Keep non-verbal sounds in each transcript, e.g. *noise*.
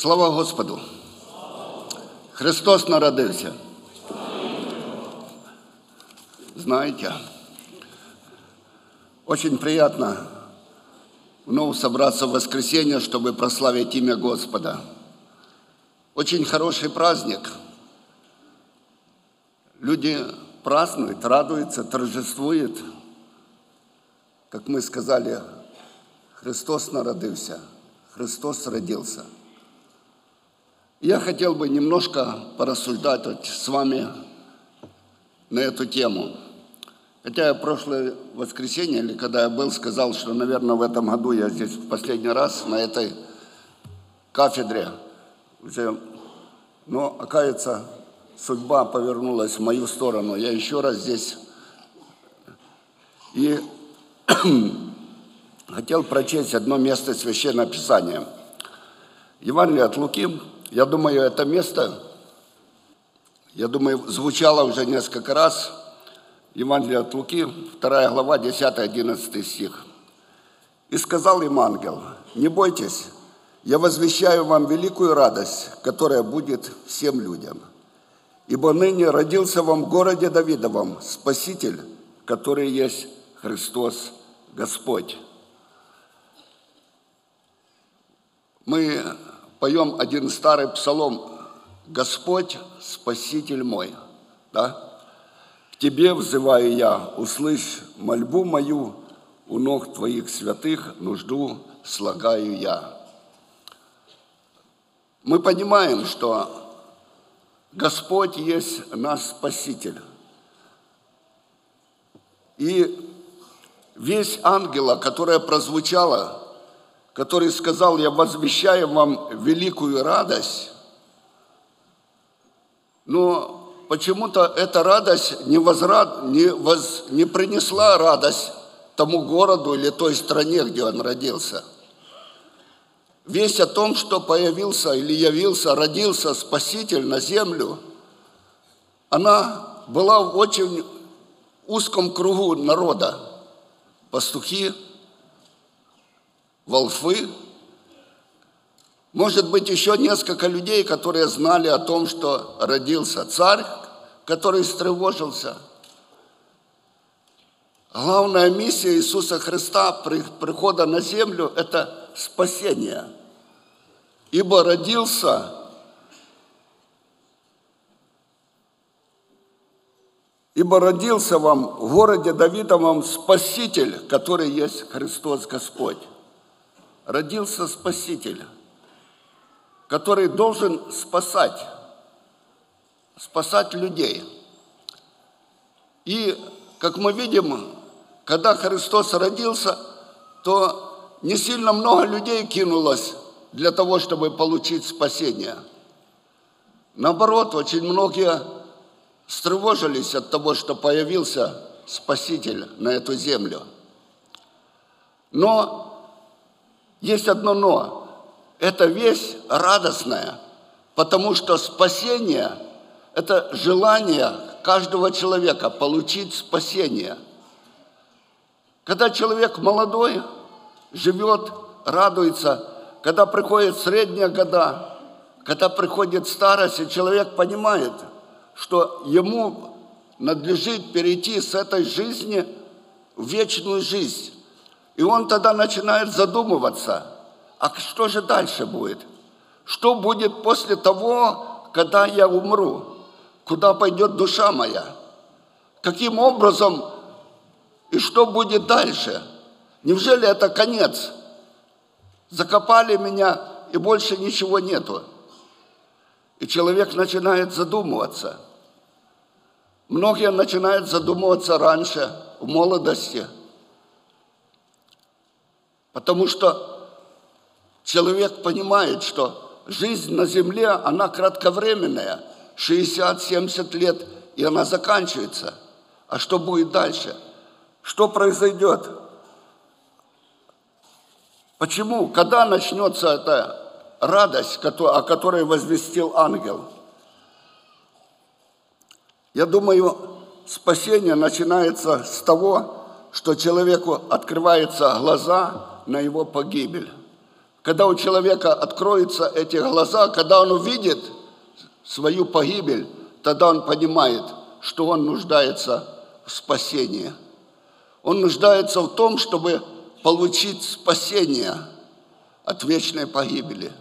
Слава Господу! Христос народився. Знаете, очень приятно вновь собраться в воскресенье, чтобы прославить имя Господа. Очень хороший праздник. Люди празднуют, радуются, торжествуют. Как мы сказали, Христос народился, Христос родился – я хотел бы немножко порассуждать с вами на эту тему. Хотя я прошлое воскресенье, или когда я был, сказал, что, наверное, в этом году я здесь в последний раз на этой кафедре уже, но, оказывается, судьба повернулась в мою сторону. Я еще раз здесь и *clears throat* хотел прочесть одно место Священного Писания. Евангелие от Луки, я думаю, это место, я думаю, звучало уже несколько раз. Евангелие от Луки, 2 глава, 10-11 стих. «И сказал им ангел, не бойтесь, я возвещаю вам великую радость, которая будет всем людям. Ибо ныне родился вам в городе Давидовом Спаситель, который есть Христос Господь». Мы поем один старый псалом «Господь, Спаситель мой». Да? К Тебе взываю я, услышь мольбу мою, у ног Твоих святых нужду слагаю я. Мы понимаем, что Господь есть наш Спаситель. И весь ангела, которая прозвучала который сказал, я возвещаю вам великую радость, но почему-то эта радость не, возрад, не, воз, не принесла радость тому городу или той стране, где он родился. Весть о том, что появился или явился, родился Спаситель на землю, она была в очень узком кругу народа. Пастухи, волфы. Может быть, еще несколько людей, которые знали о том, что родился царь, который встревожился. Главная миссия Иисуса Христа при прихода на землю – это спасение. Ибо родился Ибо родился вам в городе Давидовом Спаситель, который есть Христос Господь родился Спаситель, который должен спасать, спасать людей. И, как мы видим, когда Христос родился, то не сильно много людей кинулось для того, чтобы получить спасение. Наоборот, очень многие встревожились от того, что появился Спаситель на эту землю. Но есть одно но. Это вещь радостная, потому что спасение – это желание каждого человека получить спасение. Когда человек молодой, живет, радуется, когда приходит средние года, когда приходит старость, и человек понимает, что ему надлежит перейти с этой жизни в вечную жизнь. И он тогда начинает задумываться, а что же дальше будет? Что будет после того, когда я умру? Куда пойдет душа моя? Каким образом и что будет дальше? Неужели это конец? Закопали меня, и больше ничего нету. И человек начинает задумываться. Многие начинают задумываться раньше, в молодости – Потому что человек понимает, что жизнь на земле, она кратковременная, 60-70 лет, и она заканчивается. А что будет дальше? Что произойдет? Почему? Когда начнется эта радость, о которой возвестил ангел? Я думаю, спасение начинается с того, что человеку открываются глаза, на его погибель. когда у человека откроются эти глаза, когда он увидит свою погибель, тогда он понимает, что он нуждается в спасении. Он нуждается в том, чтобы получить спасение от вечной погибели.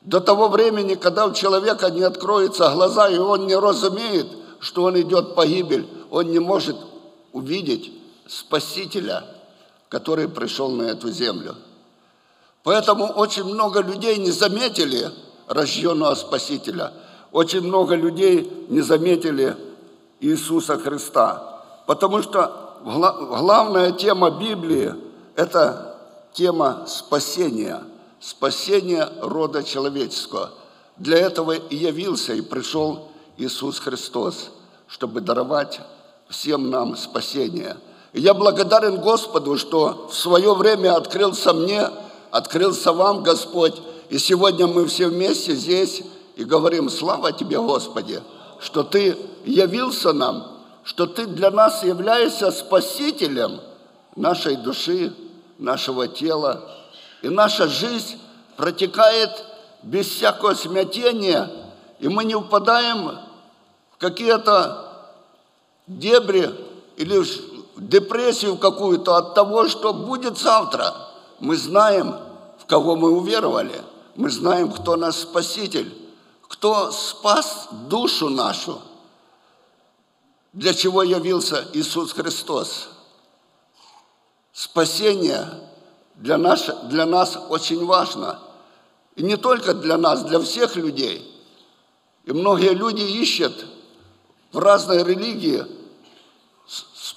До того времени, когда у человека не откроются глаза, и он не разумеет, что он идет в погибель, он не может увидеть Спасителя, который пришел на эту землю. Поэтому очень много людей не заметили рожденного Спасителя. Очень много людей не заметили Иисуса Христа. Потому что главная тема Библии – это тема спасения, спасения рода человеческого. Для этого и явился, и пришел Иисус Христос, чтобы даровать всем нам спасение. Я благодарен Господу, что в свое время открылся мне – открылся вам Господь, и сегодня мы все вместе здесь и говорим, слава Тебе, Господи, что Ты явился нам, что Ты для нас являешься спасителем нашей души, нашего тела, и наша жизнь протекает без всякого смятения, и мы не упадаем в какие-то дебри или депрессию какую-то от того, что будет завтра – мы знаем, в кого мы уверовали. Мы знаем, кто наш Спаситель, кто спас душу нашу. Для чего явился Иисус Христос? Спасение для нас, для нас очень важно. И не только для нас, для всех людей. И многие люди ищут в разной религии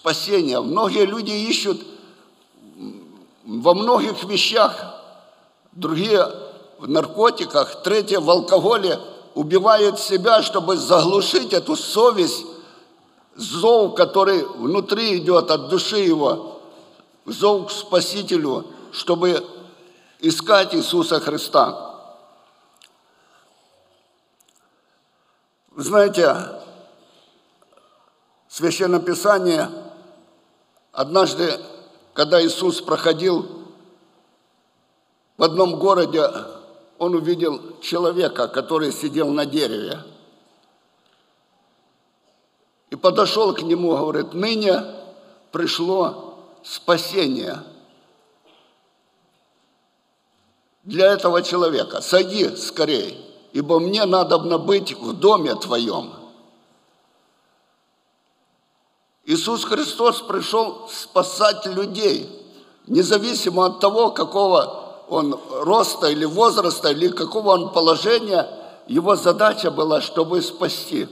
спасения. Многие люди ищут во многих вещах, другие в наркотиках, третьи в алкоголе убивают себя, чтобы заглушить эту совесть, зов, который внутри идет от души его, зов к Спасителю, чтобы искать Иисуса Христа. Знаете, Священное Писание однажды когда Иисус проходил в одном городе, он увидел человека, который сидел на дереве. И подошел к нему, говорит, ныне пришло спасение для этого человека. Сойди скорее, ибо мне надо быть в доме твоем. Иисус Христос пришел спасать людей, независимо от того, какого он роста или возраста, или какого он положения, его задача была, чтобы спасти.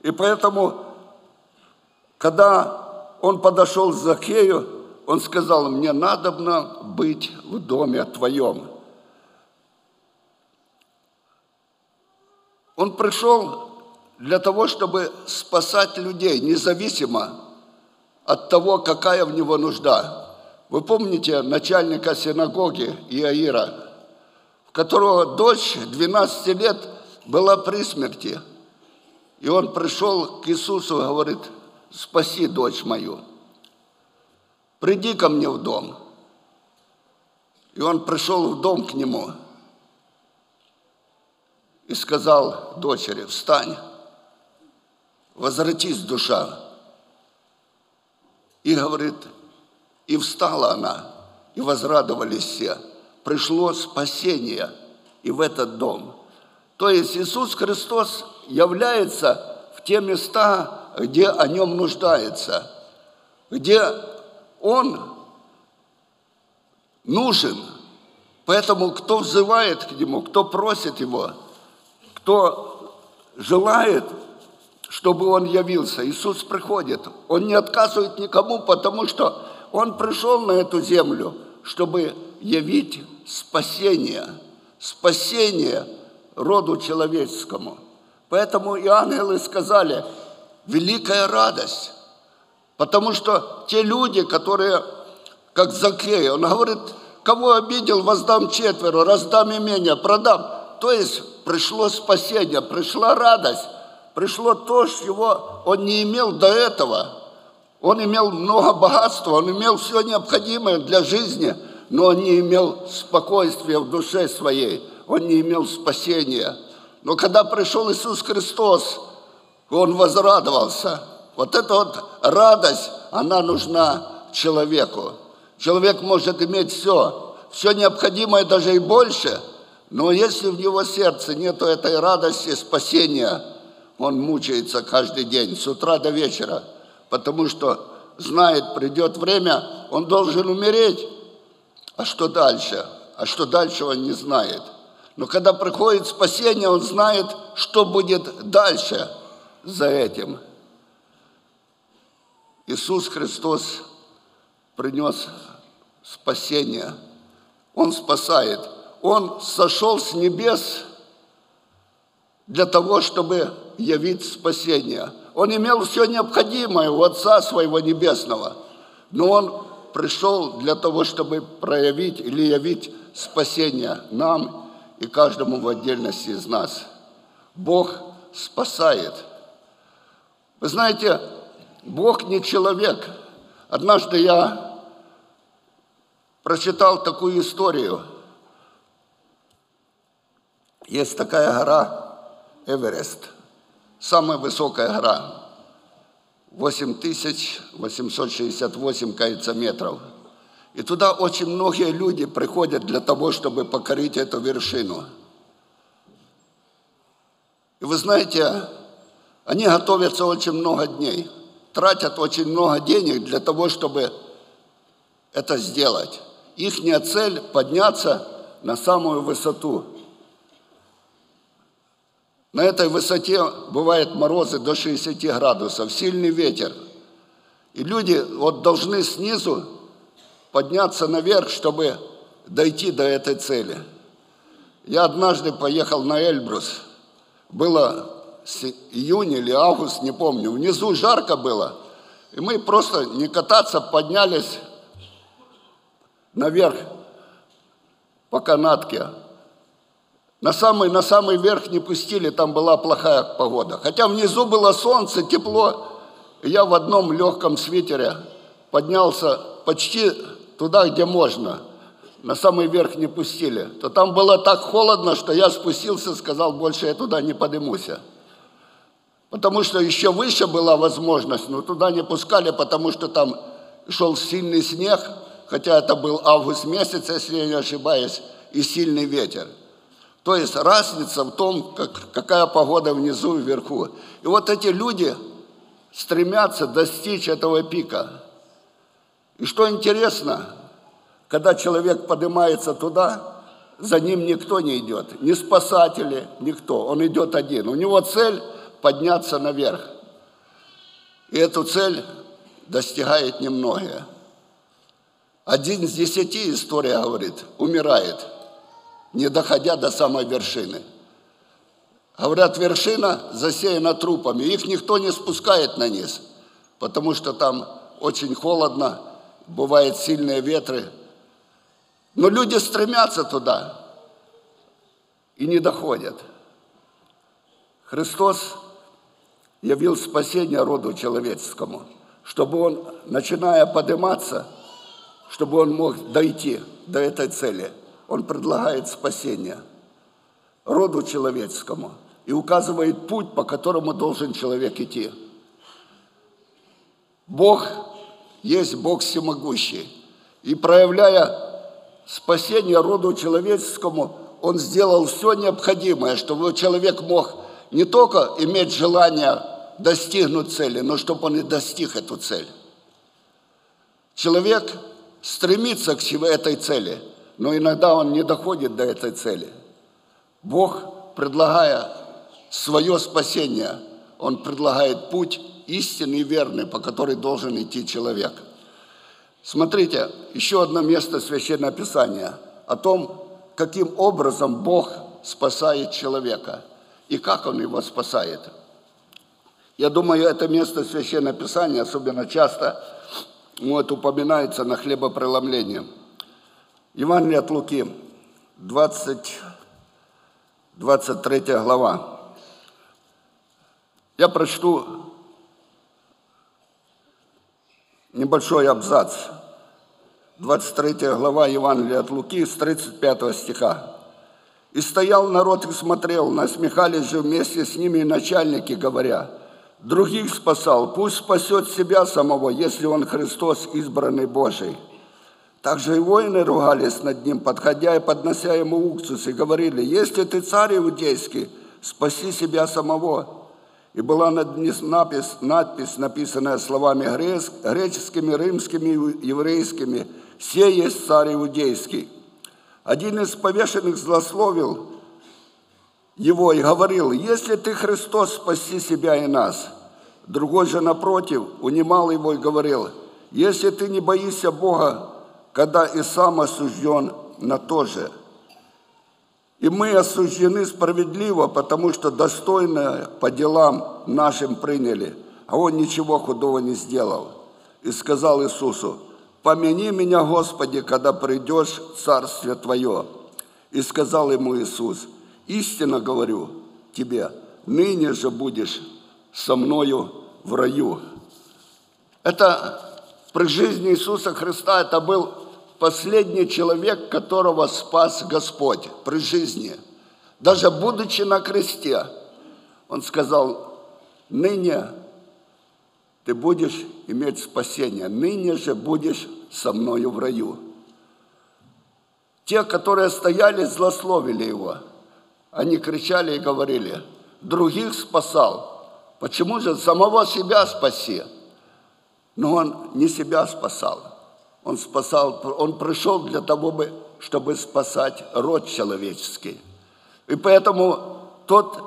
И поэтому, когда он подошел к Закею, он сказал, мне надобно быть в доме твоем. Он пришел для того, чтобы спасать людей, независимо от того, какая в него нужда. Вы помните начальника синагоги Иаира, которого дочь 12 лет была при смерти. И он пришел к Иисусу и говорит, спаси дочь мою, приди ко мне в дом. И он пришел в дом к нему и сказал дочери, встань, возвратись, душа. И говорит, и встала она, и возрадовались все. Пришло спасение и в этот дом. То есть Иисус Христос является в те места, где о нем нуждается, где он нужен. Поэтому кто взывает к нему, кто просит его, кто желает чтобы он явился. Иисус приходит. Он не отказывает никому, потому что он пришел на эту землю, чтобы явить спасение. Спасение роду человеческому. Поэтому и ангелы сказали, великая радость. Потому что те люди, которые, как Закей, он говорит, кого обидел, воздам четверо, раздам имение, продам. То есть пришло спасение, пришла радость пришло то, чего он не имел до этого. Он имел много богатства, он имел все необходимое для жизни, но он не имел спокойствия в душе своей, он не имел спасения. Но когда пришел Иисус Христос, он возрадовался. Вот эта вот радость, она нужна человеку. Человек может иметь все, все необходимое даже и больше, но если в его сердце нет этой радости, спасения, он мучается каждый день, с утра до вечера, потому что знает, придет время, он должен умереть. А что дальше? А что дальше он не знает. Но когда приходит спасение, он знает, что будет дальше за этим. Иисус Христос принес спасение. Он спасает. Он сошел с небес для того, чтобы явить спасение. Он имел все необходимое у Отца Своего Небесного, но Он пришел для того, чтобы проявить или явить спасение нам и каждому в отдельности из нас. Бог спасает. Вы знаете, Бог не человек. Однажды я прочитал такую историю. Есть такая гора Эверест, самая высокая гора, 8868, кажется, метров. И туда очень многие люди приходят для того, чтобы покорить эту вершину. И вы знаете, они готовятся очень много дней, тратят очень много денег для того, чтобы это сделать. Их цель – подняться на самую высоту. На этой высоте бывают морозы до 60 градусов, сильный ветер. И люди вот должны снизу подняться наверх, чтобы дойти до этой цели. Я однажды поехал на Эльбрус. Было июнь или август, не помню. Внизу жарко было. И мы просто не кататься, поднялись наверх по канатке. На самый, на самый верх не пустили, там была плохая погода. Хотя внизу было солнце, тепло. Я в одном легком свитере поднялся почти туда, где можно. На самый верх не пустили. То там было так холодно, что я спустился, сказал, больше я туда не поднимусь. Потому что еще выше была возможность, но туда не пускали, потому что там шел сильный снег, хотя это был август месяц, если я не ошибаюсь, и сильный ветер. То есть разница в том, как, какая погода внизу и вверху. И вот эти люди стремятся достичь этого пика. И что интересно, когда человек поднимается туда, за ним никто не идет, ни спасатели, никто. Он идет один. У него цель подняться наверх. И эту цель достигает немногие. Один из десяти, история говорит, умирает, не доходя до самой вершины. Говорят, вершина засеяна трупами. Их никто не спускает на низ, потому что там очень холодно, бывают сильные ветры. Но люди стремятся туда и не доходят. Христос явил спасение роду человеческому, чтобы он, начиная подниматься, чтобы он мог дойти до этой цели. Он предлагает спасение роду человеческому и указывает путь, по которому должен человек идти. Бог есть Бог всемогущий. И проявляя спасение роду человеческому, Он сделал все необходимое, чтобы человек мог не только иметь желание достигнуть цели, но чтобы он и достиг эту цель. Человек стремится к этой цели, но иногда он не доходит до этой цели. Бог, предлагая свое спасение, Он предлагает путь истинный и верный, по которой должен идти человек. Смотрите, еще одно место Священного Писания о том, каким образом Бог спасает человека и как Он его спасает – я думаю, это место Священного Писания особенно часто вот, упоминается на хлебопреломлении. Евангелие от Луки, 20, 23 глава. Я прочту небольшой абзац. 23 глава Евангелия от Луки с 35 стиха. «И стоял народ и смотрел, насмехались же вместе с ними начальники, говоря, других спасал, пусть спасет себя самого, если он Христос, избранный Божий». Также и воины ругались над ним, подходя и поднося ему уксус, и говорили, «Если ты царь иудейский, спаси себя самого». И была надпись, надпись написанная словами греческими, римскими, еврейскими, «Се есть царь иудейский». Один из повешенных злословил его и говорил, «Если ты Христос, спаси себя и нас». Другой же, напротив, унимал его и говорил, «Если ты не боишься Бога, когда и сам осужден на то же. И мы осуждены справедливо, потому что достойно по делам нашим приняли, а он ничего худого не сделал. И сказал Иисусу, «Помяни меня, Господи, когда придешь в Царствие Твое». И сказал ему Иисус, «Истинно говорю тебе, ныне же будешь со мною в раю». Это при жизни Иисуса Христа это был последний человек, которого спас Господь при жизни. Даже будучи на кресте, он сказал, ныне ты будешь иметь спасение, ныне же будешь со мною в раю. Те, которые стояли, злословили его. Они кричали и говорили, других спасал. Почему же самого себя спаси? Но он не себя спасал. Он спасал, он пришел для того, чтобы спасать род человеческий. И поэтому тот,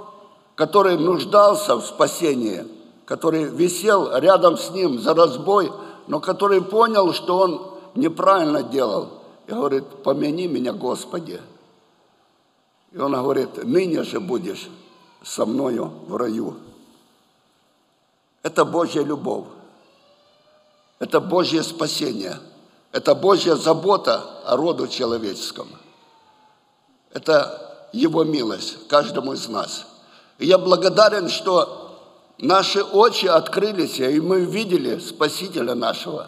который нуждался в спасении, который висел рядом с ним за разбой, но который понял, что он неправильно делал, и говорит, помяни меня, Господи. И он говорит, ныне же будешь со мною в раю. Это Божья любовь. Это Божье спасение. Это Божья забота о роду человеческом. Это Его милость каждому из нас. И я благодарен, что наши очи открылись, и мы увидели Спасителя нашего.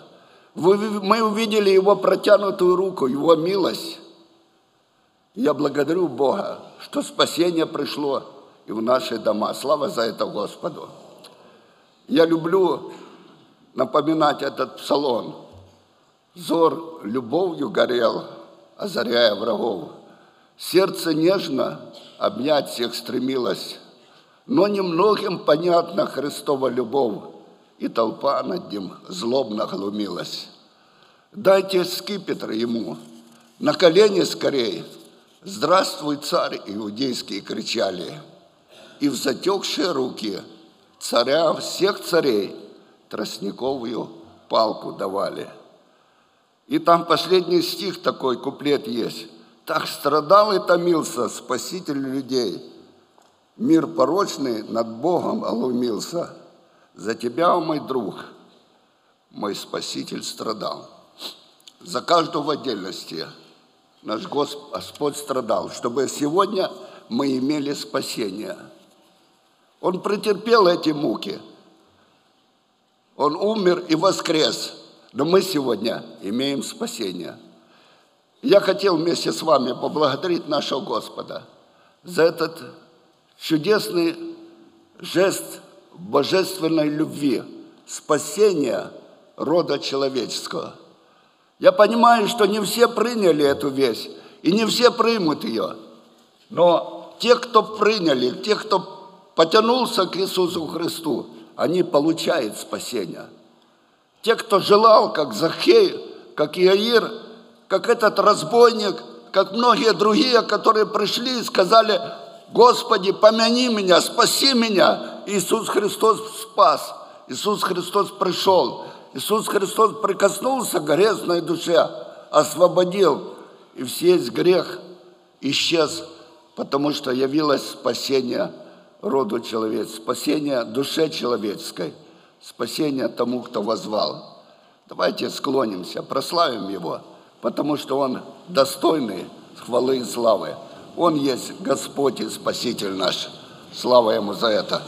Мы увидели Его протянутую руку, Его милость. Я благодарю Бога, что спасение пришло и в наши дома. Слава за это Господу. Я люблю напоминать этот псалом. Зор любовью горел, озаряя врагов. Сердце нежно обнять всех стремилось, но немногим понятна Христова любовь, и толпа над ним злобно глумилась. Дайте скипетр ему, на колени скорей, «Здравствуй, царь!» иудейские кричали, и в затекшие руки царя всех царей – тростниковую палку давали. И там последний стих такой, куплет есть. Так страдал и томился Спаситель людей. Мир порочный над Богом олумился. За тебя, мой друг, мой Спаситель страдал. За каждого в отдельности наш Господь страдал, чтобы сегодня мы имели спасение. Он претерпел эти муки – он умер и воскрес, но мы сегодня имеем спасение. Я хотел вместе с вами поблагодарить нашего Господа за этот чудесный жест божественной любви, спасения рода человеческого. Я понимаю, что не все приняли эту вещь, и не все примут ее. Но те, кто приняли, те, кто потянулся к Иисусу Христу, они получают спасение. Те, кто желал, как Захей, как Иаир, как этот разбойник, как многие другие, которые пришли и сказали, Господи, помяни меня, спаси меня. Иисус Христос спас. Иисус Христос пришел. Иисус Христос прикоснулся к грязной душе, освободил. И весь грех исчез, потому что явилось спасение роду человеческому, спасение душе человеческой, спасение тому, кто возвал. Давайте склонимся, прославим Его, потому что Он достойный хвалы и славы. Он есть Господь и Спаситель наш. Слава Ему за это.